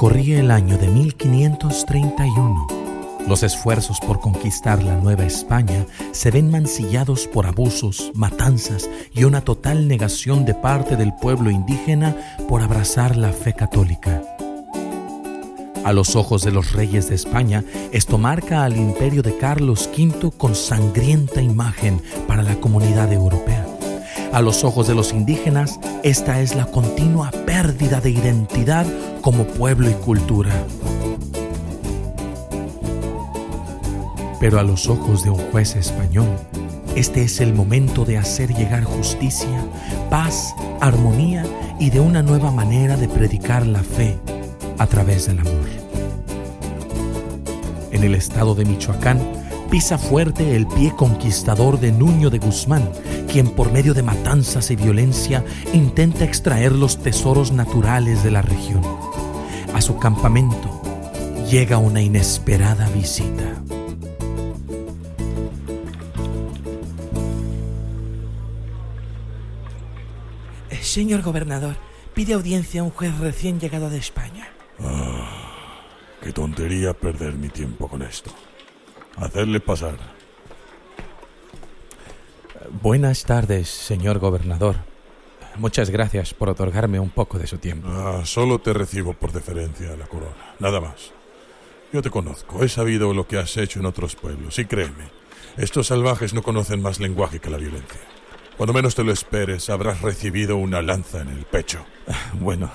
Corría el año de 1531. Los esfuerzos por conquistar la Nueva España se ven mancillados por abusos, matanzas y una total negación de parte del pueblo indígena por abrazar la fe católica. A los ojos de los reyes de España, esto marca al imperio de Carlos V con sangrienta imagen para la comunidad europea. A los ojos de los indígenas, esta es la continua pérdida de identidad como pueblo y cultura. Pero a los ojos de un juez español, este es el momento de hacer llegar justicia, paz, armonía y de una nueva manera de predicar la fe a través del amor. En el estado de Michoacán, pisa fuerte el pie conquistador de Nuño de Guzmán, quien por medio de matanzas y violencia intenta extraer los tesoros naturales de la región. A su campamento llega una inesperada visita. Señor gobernador, pide audiencia a un juez recién llegado de España. Ah, qué tontería perder mi tiempo con esto. Hacerle pasar. Buenas tardes, señor gobernador. Muchas gracias por otorgarme un poco de su tiempo. Ah, solo te recibo por deferencia a la corona, nada más. Yo te conozco, he sabido lo que has hecho en otros pueblos, y créeme, estos salvajes no conocen más lenguaje que la violencia. Cuando menos te lo esperes, habrás recibido una lanza en el pecho. Bueno,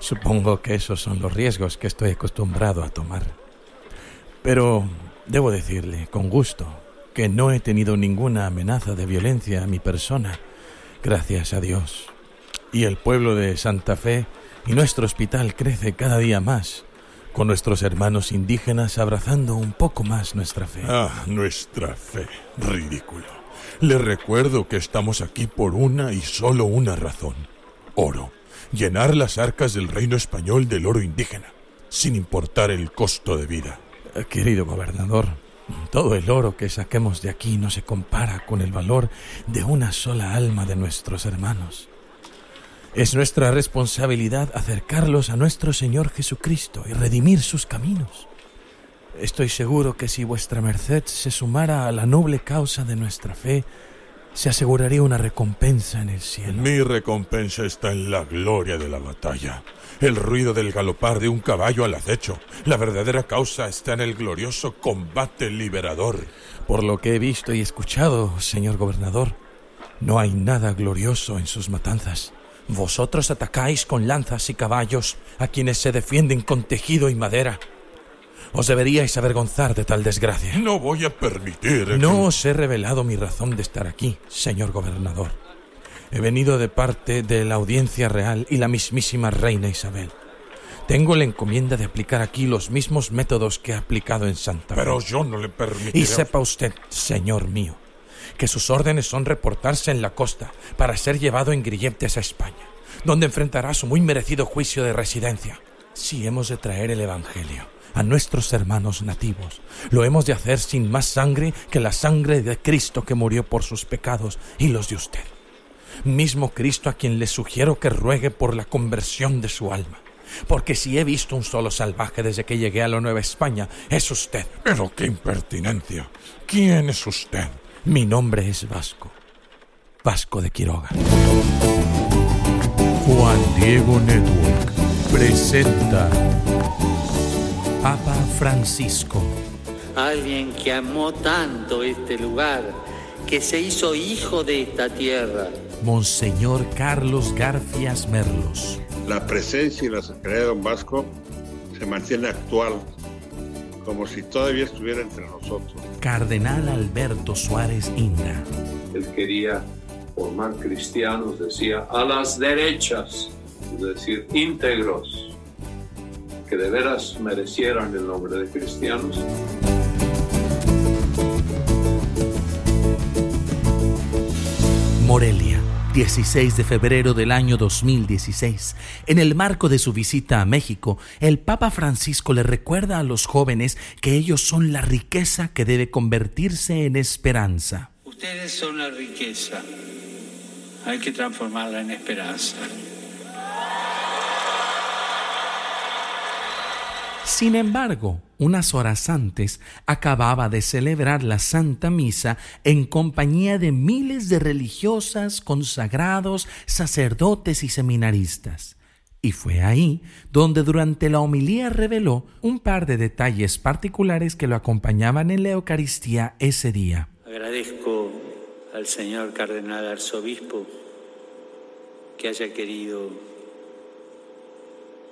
supongo que esos son los riesgos que estoy acostumbrado a tomar. Pero debo decirle, con gusto, que no he tenido ninguna amenaza de violencia a mi persona, gracias a Dios. Y el pueblo de Santa Fe y nuestro hospital crece cada día más, con nuestros hermanos indígenas abrazando un poco más nuestra fe. Ah, nuestra fe. Ridículo. Le recuerdo que estamos aquí por una y solo una razón. Oro. Llenar las arcas del reino español del oro indígena, sin importar el costo de vida. Eh, querido gobernador, todo el oro que saquemos de aquí no se compara con el valor de una sola alma de nuestros hermanos. Es nuestra responsabilidad acercarlos a nuestro Señor Jesucristo y redimir sus caminos. Estoy seguro que si vuestra merced se sumara a la noble causa de nuestra fe, se aseguraría una recompensa en el cielo. Mi recompensa está en la gloria de la batalla, el ruido del galopar de un caballo al acecho. La verdadera causa está en el glorioso combate liberador. Por lo que he visto y escuchado, señor gobernador, no hay nada glorioso en sus matanzas. Vosotros atacáis con lanzas y caballos a quienes se defienden con tejido y madera. Os deberíais avergonzar de tal desgracia. No voy a permitir. No os he revelado mi razón de estar aquí, señor gobernador. He venido de parte de la Audiencia Real y la mismísima Reina Isabel. Tengo la encomienda de aplicar aquí los mismos métodos que he aplicado en Santa Fe. Pero yo no le permitiré. Y sepa usted, señor mío, que sus órdenes son reportarse en la costa para ser llevado en grilletes a España, donde enfrentará su muy merecido juicio de residencia. Si hemos de traer el Evangelio a nuestros hermanos nativos. Lo hemos de hacer sin más sangre que la sangre de Cristo que murió por sus pecados y los de usted. Mismo Cristo a quien le sugiero que ruegue por la conversión de su alma. Porque si he visto un solo salvaje desde que llegué a la Nueva España, es usted. Pero qué impertinencia. ¿Quién es usted? Mi nombre es Vasco. Vasco de Quiroga. Juan Diego Network presenta Papa Francisco. Alguien que amó tanto este lugar, que se hizo hijo de esta tierra. Monseñor Carlos Garfias Merlos. La presencia y la sacralidad de Don Vasco se mantiene actual, como si todavía estuviera entre nosotros. Cardenal Alberto Suárez Inda. Él quería formar cristianos, decía, a las derechas, es decir, íntegros que de veras merecieran el nombre de cristianos. Morelia, 16 de febrero del año 2016. En el marco de su visita a México, el Papa Francisco le recuerda a los jóvenes que ellos son la riqueza que debe convertirse en esperanza. Ustedes son la riqueza. Hay que transformarla en esperanza. Sin embargo, unas horas antes acababa de celebrar la Santa Misa en compañía de miles de religiosas, consagrados, sacerdotes y seminaristas. Y fue ahí donde durante la homilía reveló un par de detalles particulares que lo acompañaban en la Eucaristía ese día. Agradezco al señor cardenal arzobispo que haya querido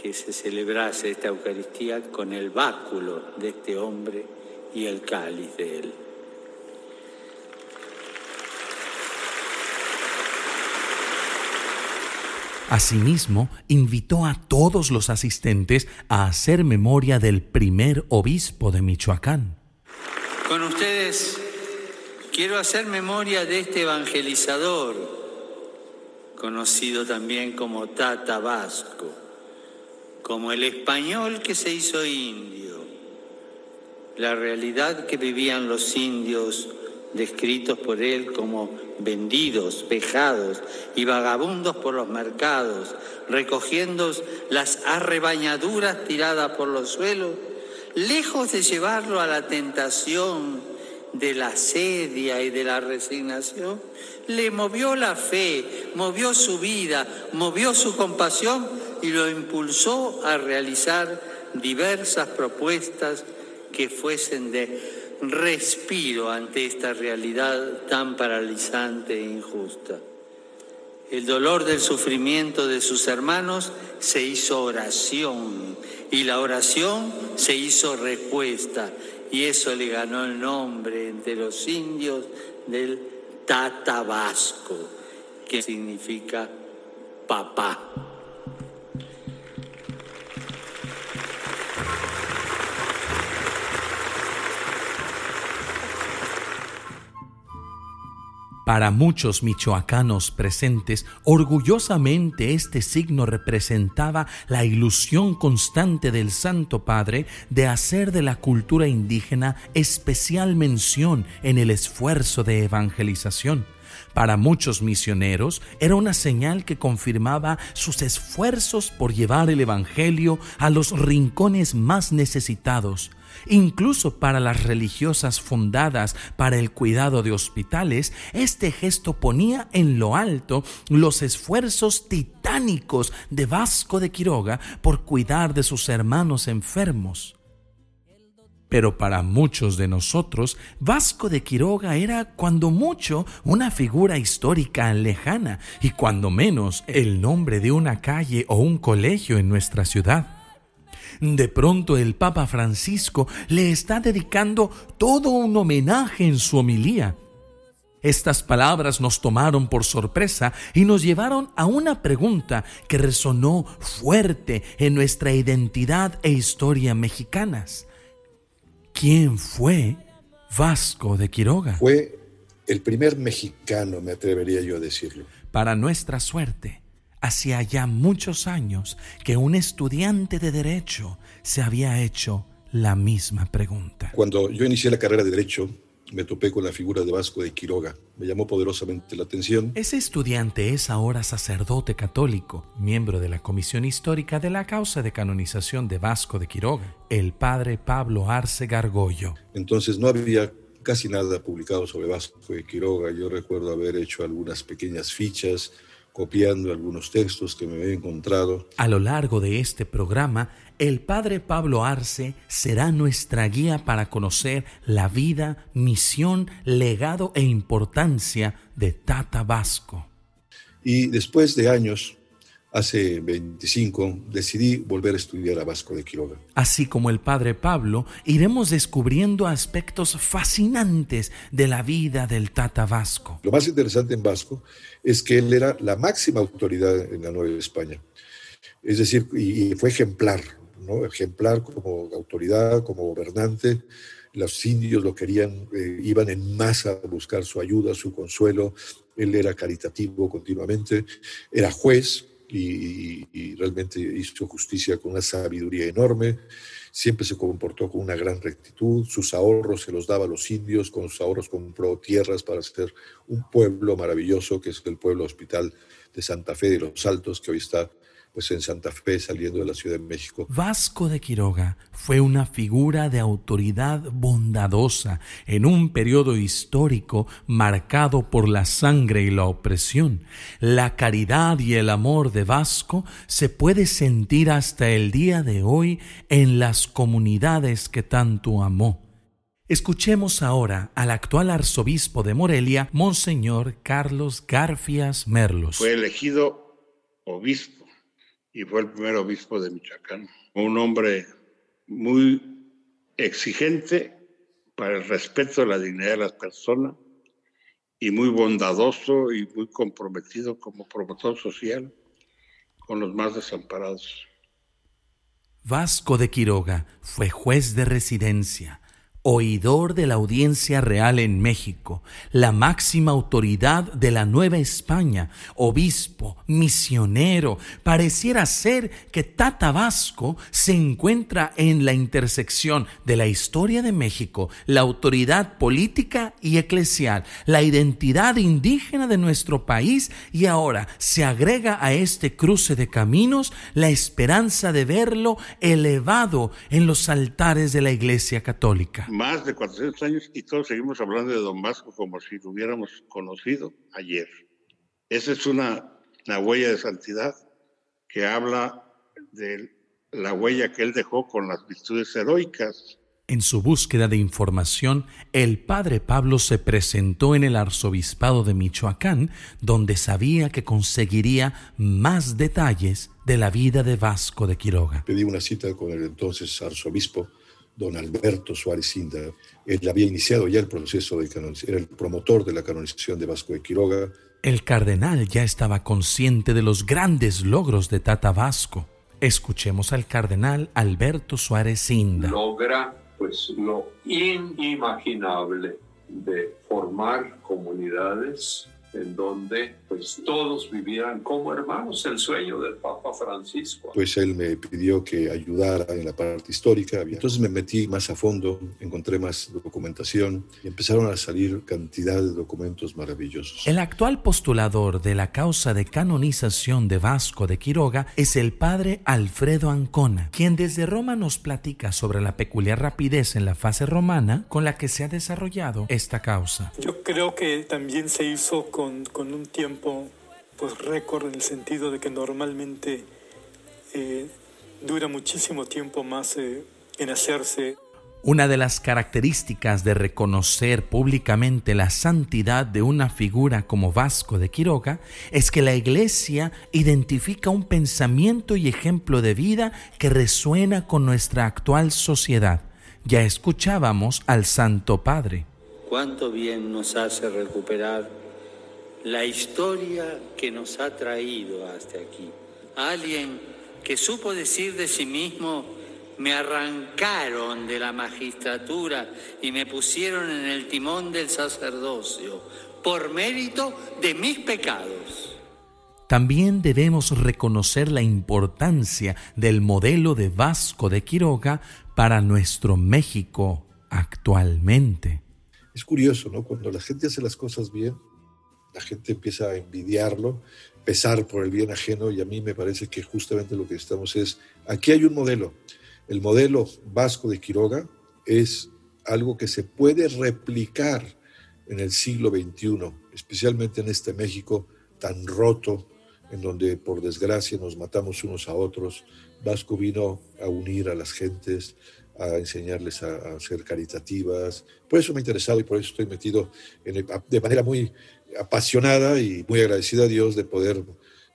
que se celebrase esta Eucaristía con el báculo de este hombre y el cáliz de él. Asimismo, invitó a todos los asistentes a hacer memoria del primer obispo de Michoacán. Con ustedes quiero hacer memoria de este evangelizador, conocido también como Tata Vasco como el español que se hizo indio, la realidad que vivían los indios descritos por él como vendidos, vejados y vagabundos por los mercados, recogiendo las arrebañaduras tiradas por los suelos, lejos de llevarlo a la tentación de la sedia y de la resignación, le movió la fe, movió su vida, movió su compasión y lo impulsó a realizar diversas propuestas que fuesen de respiro ante esta realidad tan paralizante e injusta. El dolor del sufrimiento de sus hermanos se hizo oración y la oración se hizo respuesta y eso le ganó el nombre entre los indios del Tatabasco, que significa papá. Para muchos michoacanos presentes, orgullosamente este signo representaba la ilusión constante del Santo Padre de hacer de la cultura indígena especial mención en el esfuerzo de evangelización. Para muchos misioneros era una señal que confirmaba sus esfuerzos por llevar el Evangelio a los rincones más necesitados, Incluso para las religiosas fundadas para el cuidado de hospitales, este gesto ponía en lo alto los esfuerzos titánicos de Vasco de Quiroga por cuidar de sus hermanos enfermos. Pero para muchos de nosotros, Vasco de Quiroga era cuando mucho una figura histórica lejana y cuando menos el nombre de una calle o un colegio en nuestra ciudad. De pronto el Papa Francisco le está dedicando todo un homenaje en su homilía. Estas palabras nos tomaron por sorpresa y nos llevaron a una pregunta que resonó fuerte en nuestra identidad e historia mexicanas. ¿Quién fue Vasco de Quiroga? Fue el primer mexicano, me atrevería yo a decirlo. Para nuestra suerte, Hacía ya muchos años que un estudiante de derecho se había hecho la misma pregunta. Cuando yo inicié la carrera de derecho, me topé con la figura de Vasco de Quiroga. Me llamó poderosamente la atención. Ese estudiante es ahora sacerdote católico, miembro de la Comisión Histórica de la causa de canonización de Vasco de Quiroga, el padre Pablo Arce Gargollo. Entonces no había casi nada publicado sobre Vasco de Quiroga. Yo recuerdo haber hecho algunas pequeñas fichas, copiando algunos textos que me he encontrado. A lo largo de este programa, el Padre Pablo Arce será nuestra guía para conocer la vida, misión, legado e importancia de Tata Vasco. Y después de años hace 25, decidí volver a estudiar a Vasco de Quiroga. Así como el padre Pablo, iremos descubriendo aspectos fascinantes de la vida del Tata Vasco. Lo más interesante en Vasco es que él era la máxima autoridad en la Nueva España. Es decir, y fue ejemplar, ¿no? Ejemplar como autoridad, como gobernante. Los indios lo querían, eh, iban en masa a buscar su ayuda, su consuelo. Él era caritativo continuamente, era juez, y, realmente hizo justicia con una sabiduría enorme, siempre se comportó con una gran rectitud, sus ahorros se los daba a los indios, con sus ahorros compró tierras para hacer un pueblo maravilloso que es el pueblo hospital de Santa Fe de los Altos, que hoy está pues en Santa Fe saliendo de la Ciudad de México. Vasco de Quiroga fue una figura de autoridad bondadosa en un periodo histórico marcado por la sangre y la opresión. La caridad y el amor de Vasco se puede sentir hasta el día de hoy en las comunidades que tanto amó. Escuchemos ahora al actual arzobispo de Morelia, Monseñor Carlos Garfias Merlos. Fue elegido obispo y fue el primer obispo de Michoacán. Un hombre muy exigente para el respeto de la dignidad de las personas y muy bondadoso y muy comprometido como promotor social con los más desamparados. Vasco de Quiroga fue juez de residencia oidor de la audiencia real en México, la máxima autoridad de la Nueva España, obispo, misionero, pareciera ser que Tata Vasco se encuentra en la intersección de la historia de México, la autoridad política y eclesial, la identidad indígena de nuestro país y ahora se agrega a este cruce de caminos la esperanza de verlo elevado en los altares de la Iglesia Católica más de 400 años y todos seguimos hablando de Don Vasco como si lo hubiéramos conocido ayer. Esa es una, una huella de santidad que habla de la huella que él dejó con las virtudes heroicas. En su búsqueda de información, el padre Pablo se presentó en el arzobispado de Michoacán, donde sabía que conseguiría más detalles de la vida de Vasco de Quiroga. Pedí una cita con el entonces arzobispo don Alberto Suárez Inda. Él había iniciado ya el proceso de canonización, era el promotor de la canonización de Vasco de Quiroga. El cardenal ya estaba consciente de los grandes logros de Tata Vasco. Escuchemos al cardenal Alberto Suárez Inda. Logra pues lo inimaginable de formar comunidades en donde pues todos vivieran como hermanos, el sueño del Papa Francisco. Pues él me pidió que ayudara en la parte histórica, entonces me metí más a fondo, encontré más documentación y empezaron a salir cantidad de documentos maravillosos. El actual postulador de la causa de canonización de Vasco de Quiroga es el padre Alfredo Ancona, quien desde Roma nos platica sobre la peculiar rapidez en la fase romana con la que se ha desarrollado esta causa. Yo creo que también se hizo con, con un tiempo pues récord en el sentido de que normalmente eh, dura muchísimo tiempo más eh, en hacerse. Una de las características de reconocer públicamente la santidad de una figura como Vasco de Quiroga es que la Iglesia identifica un pensamiento y ejemplo de vida que resuena con nuestra actual sociedad. Ya escuchábamos al Santo Padre. Cuánto bien nos hace recuperar la historia que nos ha traído hasta aquí. Alguien que supo decir de sí mismo, me arrancaron de la magistratura y me pusieron en el timón del sacerdocio por mérito de mis pecados. También debemos reconocer la importancia del modelo de Vasco de Quiroga para nuestro México actualmente. Es curioso, ¿no? Cuando la gente hace las cosas bien, la gente empieza a envidiarlo, pesar por el bien ajeno y a mí me parece que justamente lo que estamos es, aquí hay un modelo, el modelo vasco de Quiroga es algo que se puede replicar en el siglo XXI, especialmente en este México tan roto, en donde por desgracia nos matamos unos a otros. Vasco vino a unir a las gentes, a enseñarles a, ser caritativas. Por eso me ha interesado y por eso estoy metido de manera muy apasionada y muy agradecida a Dios de poder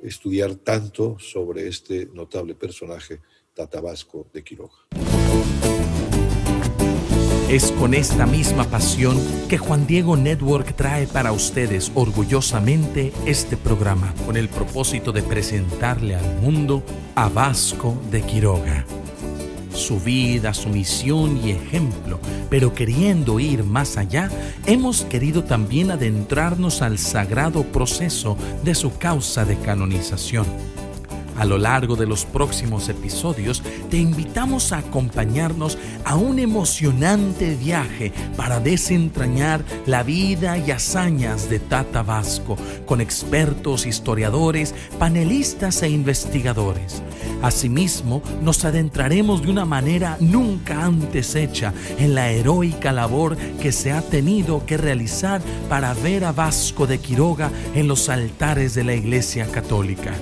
estudiar tanto sobre este notable personaje tatabasco de Quiroga. Es con esta misma pasión que Juan Diego Network trae para ustedes orgullosamente este programa con el propósito de presentarle al mundo a Vasco de Quiroga su vida, su misión y ejemplo, pero queriendo ir más allá, hemos querido también adentrarnos al sagrado proceso de su causa de canonización. A lo largo de los próximos episodios te invitamos a acompañarnos a un emocionante viaje para desentrañar la vida y hazañas de Tata Vasco con expertos, historiadores, panelistas e investigadores. Asimismo, nos adentraremos de una manera nunca antes hecha en la heroica labor que se ha tenido que realizar para ver a Vasco de Quiroga en los altares de la Iglesia Católica.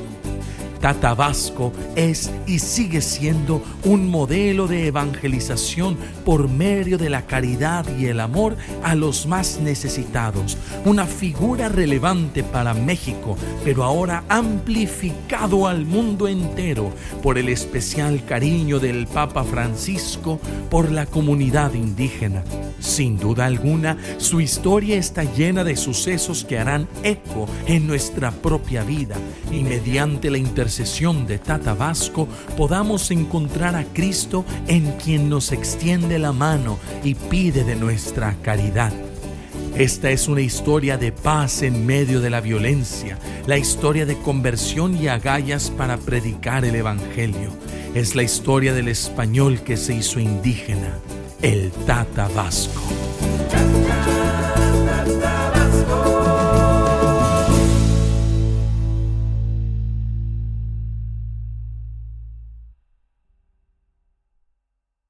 Tata Vasco es y sigue siendo un modelo de evangelización por medio de la caridad y el amor a los más necesitados, una figura relevante para México, pero ahora amplificado al mundo entero por el especial cariño del Papa Francisco por la comunidad indígena. Sin duda alguna, su historia está llena de sucesos que harán eco en nuestra propia vida y mediante la intercesión de Tata Vasco podamos encontrar a Cristo en quien nos extiende la mano y pide de nuestra caridad. Esta es una historia de paz en medio de la violencia, la historia de conversión y agallas para predicar el Evangelio. Es la historia del español que se hizo indígena el Tata Vasco.